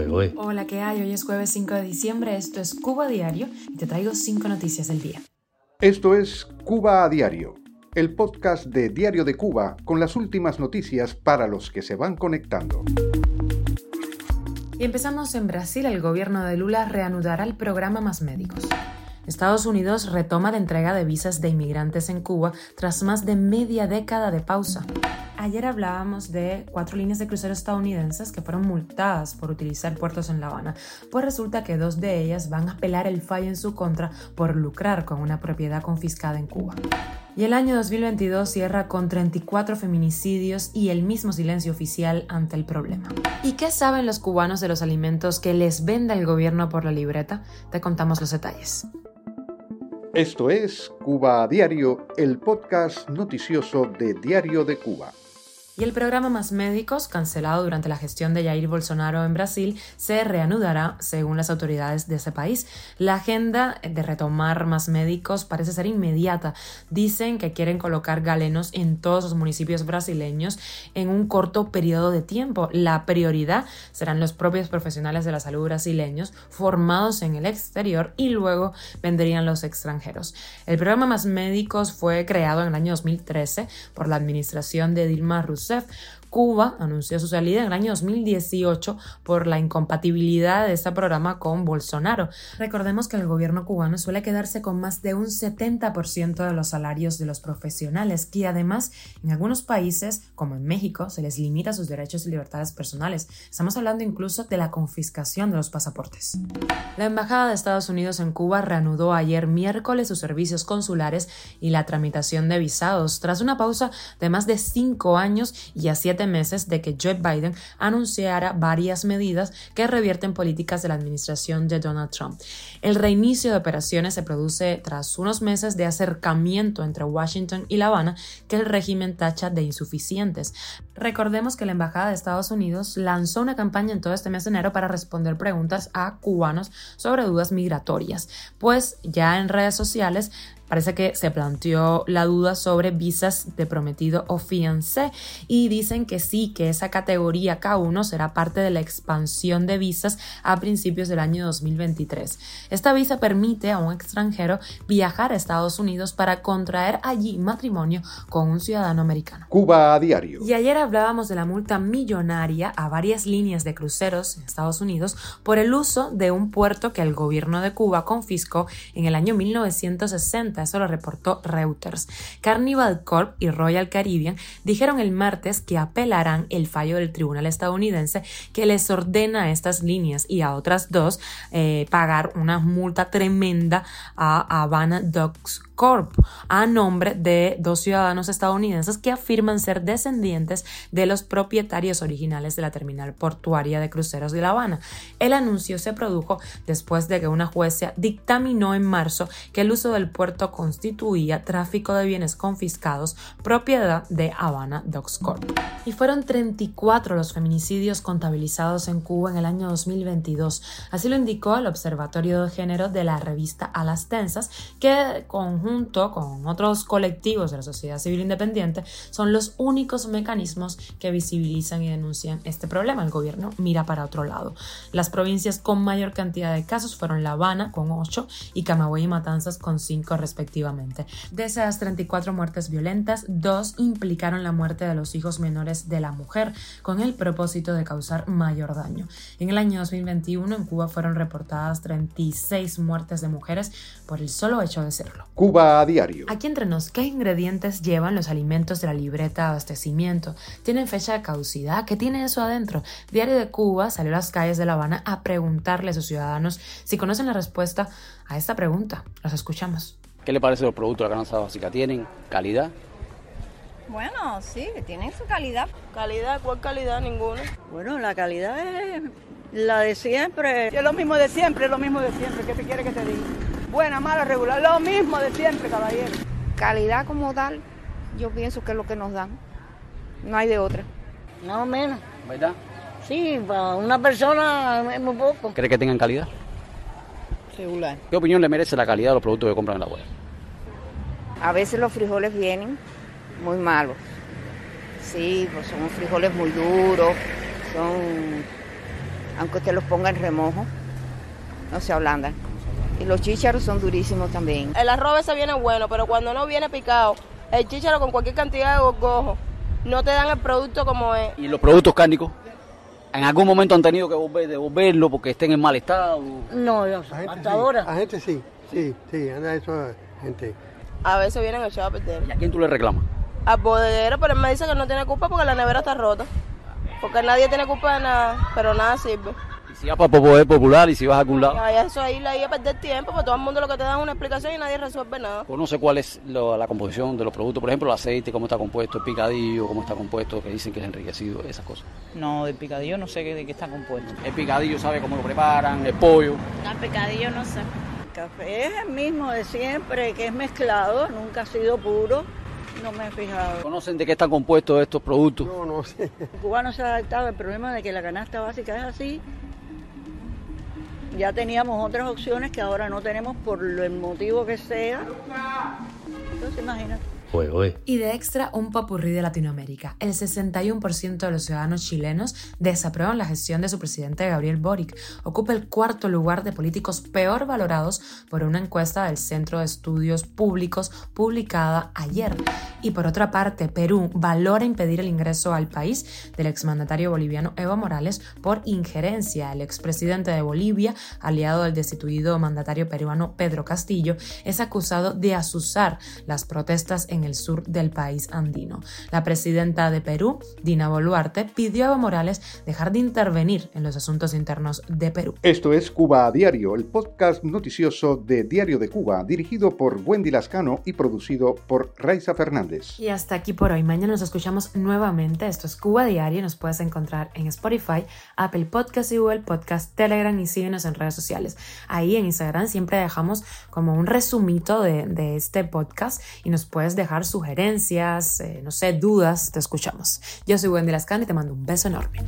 ¿eh? Hola, ¿qué hay? Hoy es jueves 5 de diciembre, esto es Cuba Diario y te traigo 5 noticias del día. Esto es Cuba a Diario, el podcast de Diario de Cuba con las últimas noticias para los que se van conectando. Y empezamos en Brasil, el gobierno de Lula reanudará el programa Más Médicos. Estados Unidos retoma la entrega de visas de inmigrantes en Cuba tras más de media década de pausa. Ayer hablábamos de cuatro líneas de crucero estadounidenses que fueron multadas por utilizar puertos en La Habana, pues resulta que dos de ellas van a apelar el fallo en su contra por lucrar con una propiedad confiscada en Cuba. Y el año 2022 cierra con 34 feminicidios y el mismo silencio oficial ante el problema. ¿Y qué saben los cubanos de los alimentos que les venda el gobierno por la libreta? Te contamos los detalles. Esto es Cuba a Diario, el podcast noticioso de Diario de Cuba. Y el programa Más Médicos, cancelado durante la gestión de Jair Bolsonaro en Brasil, se reanudará según las autoridades de ese país. La agenda de retomar más médicos parece ser inmediata. Dicen que quieren colocar galenos en todos los municipios brasileños en un corto periodo de tiempo. La prioridad serán los propios profesionales de la salud brasileños formados en el exterior y luego vendrían los extranjeros. El programa Más Médicos fue creado en el año 2013 por la administración de Dilma Rousseff Joseph Cuba anunció su salida en el año 2018 por la incompatibilidad de este programa con Bolsonaro. Recordemos que el gobierno cubano suele quedarse con más de un 70% de los salarios de los profesionales, que además en algunos países, como en México, se les limita sus derechos y libertades personales. Estamos hablando incluso de la confiscación de los pasaportes. La Embajada de Estados Unidos en Cuba reanudó ayer miércoles sus servicios consulares y la tramitación de visados, tras una pausa de más de cinco años y a siete meses de que Joe Biden anunciara varias medidas que revierten políticas de la administración de Donald Trump. El reinicio de operaciones se produce tras unos meses de acercamiento entre Washington y La Habana que el régimen tacha de insuficientes. Recordemos que la Embajada de Estados Unidos lanzó una campaña en todo este mes de enero para responder preguntas a cubanos sobre dudas migratorias, pues ya en redes sociales parece que se planteó la duda sobre visas de prometido o fiancé y dicen que sí, que esa categoría K1 será parte de la expansión de visas a principios del año 2023. Esta visa permite a un extranjero viajar a Estados Unidos para contraer allí matrimonio con un ciudadano americano. Cuba a diario. Y ayer hablábamos de la multa millonaria a varias líneas de cruceros en Estados Unidos por el uso de un puerto que el gobierno de Cuba confiscó en el año 1960 eso lo reportó Reuters. Carnival Corp y Royal Caribbean dijeron el martes que apelarán el fallo del tribunal estadounidense que les ordena a estas líneas y a otras dos eh, pagar una multa tremenda a Havana Docks A nombre de dos ciudadanos estadounidenses que afirman ser descendientes de los propietarios originales de la terminal portuaria de cruceros de La Habana. El anuncio se produjo después de que una jueza dictaminó en marzo que el uso del puerto constituía tráfico de bienes confiscados propiedad de Havana Docks Corp. Y fueron 34 los feminicidios contabilizados en Cuba en el año 2022. Así lo indicó el Observatorio de Género de la revista A Tensas, que conjunto junto con otros colectivos de la sociedad civil independiente, son los únicos mecanismos que visibilizan y denuncian este problema. El gobierno mira para otro lado. Las provincias con mayor cantidad de casos fueron La Habana con 8 y Camagüey y Matanzas con 5 respectivamente. De esas 34 muertes violentas, dos implicaron la muerte de los hijos menores de la mujer con el propósito de causar mayor daño. En el año 2021 en Cuba fueron reportadas 36 muertes de mujeres por el solo hecho de serlo. Cuba a diario. Aquí entre nos, ¿qué ingredientes llevan los alimentos de la libreta de abastecimiento? ¿Tienen fecha de caducidad? ¿Qué tiene eso adentro? Diario de Cuba salió a las calles de La Habana a preguntarle a sus ciudadanos si conocen la respuesta a esta pregunta. Los escuchamos. ¿Qué le parece los productos de la canasta básica? ¿Tienen calidad? Bueno, sí, tienen su calidad. ¿Calidad? ¿Cuál calidad? Ninguna. Bueno, la calidad es la de siempre. Es lo mismo de siempre, es lo mismo de siempre. ¿Qué te quiere que te diga? Buena, mala, regular, lo mismo de siempre, caballero. Calidad como tal, yo pienso que es lo que nos dan. No hay de otra. No menos. ¿Verdad? Sí, para una persona es muy poco. ¿Cree que tengan calidad? Regular. ¿Qué opinión le merece la calidad de los productos que compran en la web? A veces los frijoles vienen muy malos. Sí, pues son frijoles muy duros, son aunque usted los ponga en remojo, no se ablandan. Y los chícharos son durísimos también. El arroz se viene bueno, pero cuando no viene picado, el chícharo con cualquier cantidad de gorgojo, no te dan el producto como es. ¿Y los productos cárnicos? ¿En algún momento han tenido que volver, devolverlo porque estén en mal estado? No, yo, A gente hasta sí, ahora. A gente sí, sí, sí, anda eso gente. A veces vienen echados a perder. ¿Y a quién tú le reclamas? Al bodeguero, pero él me dice que no tiene culpa porque la nevera está rota. Porque nadie tiene culpa de nada, pero nada sirve. Y si vas para poder popular y si vas a algún lado. vaya eso ahí, ahí a perder tiempo, porque todo el mundo lo que te da es una explicación y nadie resuelve nada. Conoce cuál es lo- la composición de los productos, por ejemplo, el aceite, cómo está compuesto, el picadillo, cómo está compuesto, que dicen que es enriquecido, esas cosas. No, del picadillo no sé de qué está compuesto. El picadillo sabe cómo lo preparan, el pollo. El pecadillo no sé. El café es el mismo de siempre, que es mezclado, nunca ha sido puro. No me he fijado. ¿Conocen de qué están compuestos estos productos? No, no sé. El cubano se ha adaptado al problema de que la canasta básica es así. Ya teníamos otras opciones que ahora no tenemos por el motivo que sea. Entonces imagínate. Y de extra, un papurrí de Latinoamérica. El 61% de los ciudadanos chilenos desaprueban la gestión de su presidente Gabriel Boric. Ocupa el cuarto lugar de políticos peor valorados por una encuesta del Centro de Estudios Públicos publicada ayer. Y por otra parte, Perú valora impedir el ingreso al país del exmandatario boliviano Evo Morales por injerencia. El expresidente de Bolivia, aliado del destituido mandatario peruano Pedro Castillo, es acusado de asusar las protestas en el sur del país andino. La presidenta de Perú, Dina Boluarte, pidió a Evo Morales dejar de intervenir en los asuntos internos de Perú. Esto es Cuba a Diario, el podcast noticioso de Diario de Cuba, dirigido por Wendy Lascano y producido por Raiza Fernández. Y hasta aquí por hoy. Mañana nos escuchamos nuevamente. Esto es Cuba Diario. Nos puedes encontrar en Spotify, Apple Podcast y Google Podcast, Telegram y síguenos en redes sociales. Ahí en Instagram siempre dejamos como un resumito de, de este podcast y nos puedes sugerencias, eh, no sé, dudas. Te escuchamos. Yo soy Wendy Lascano y te mando un beso enorme.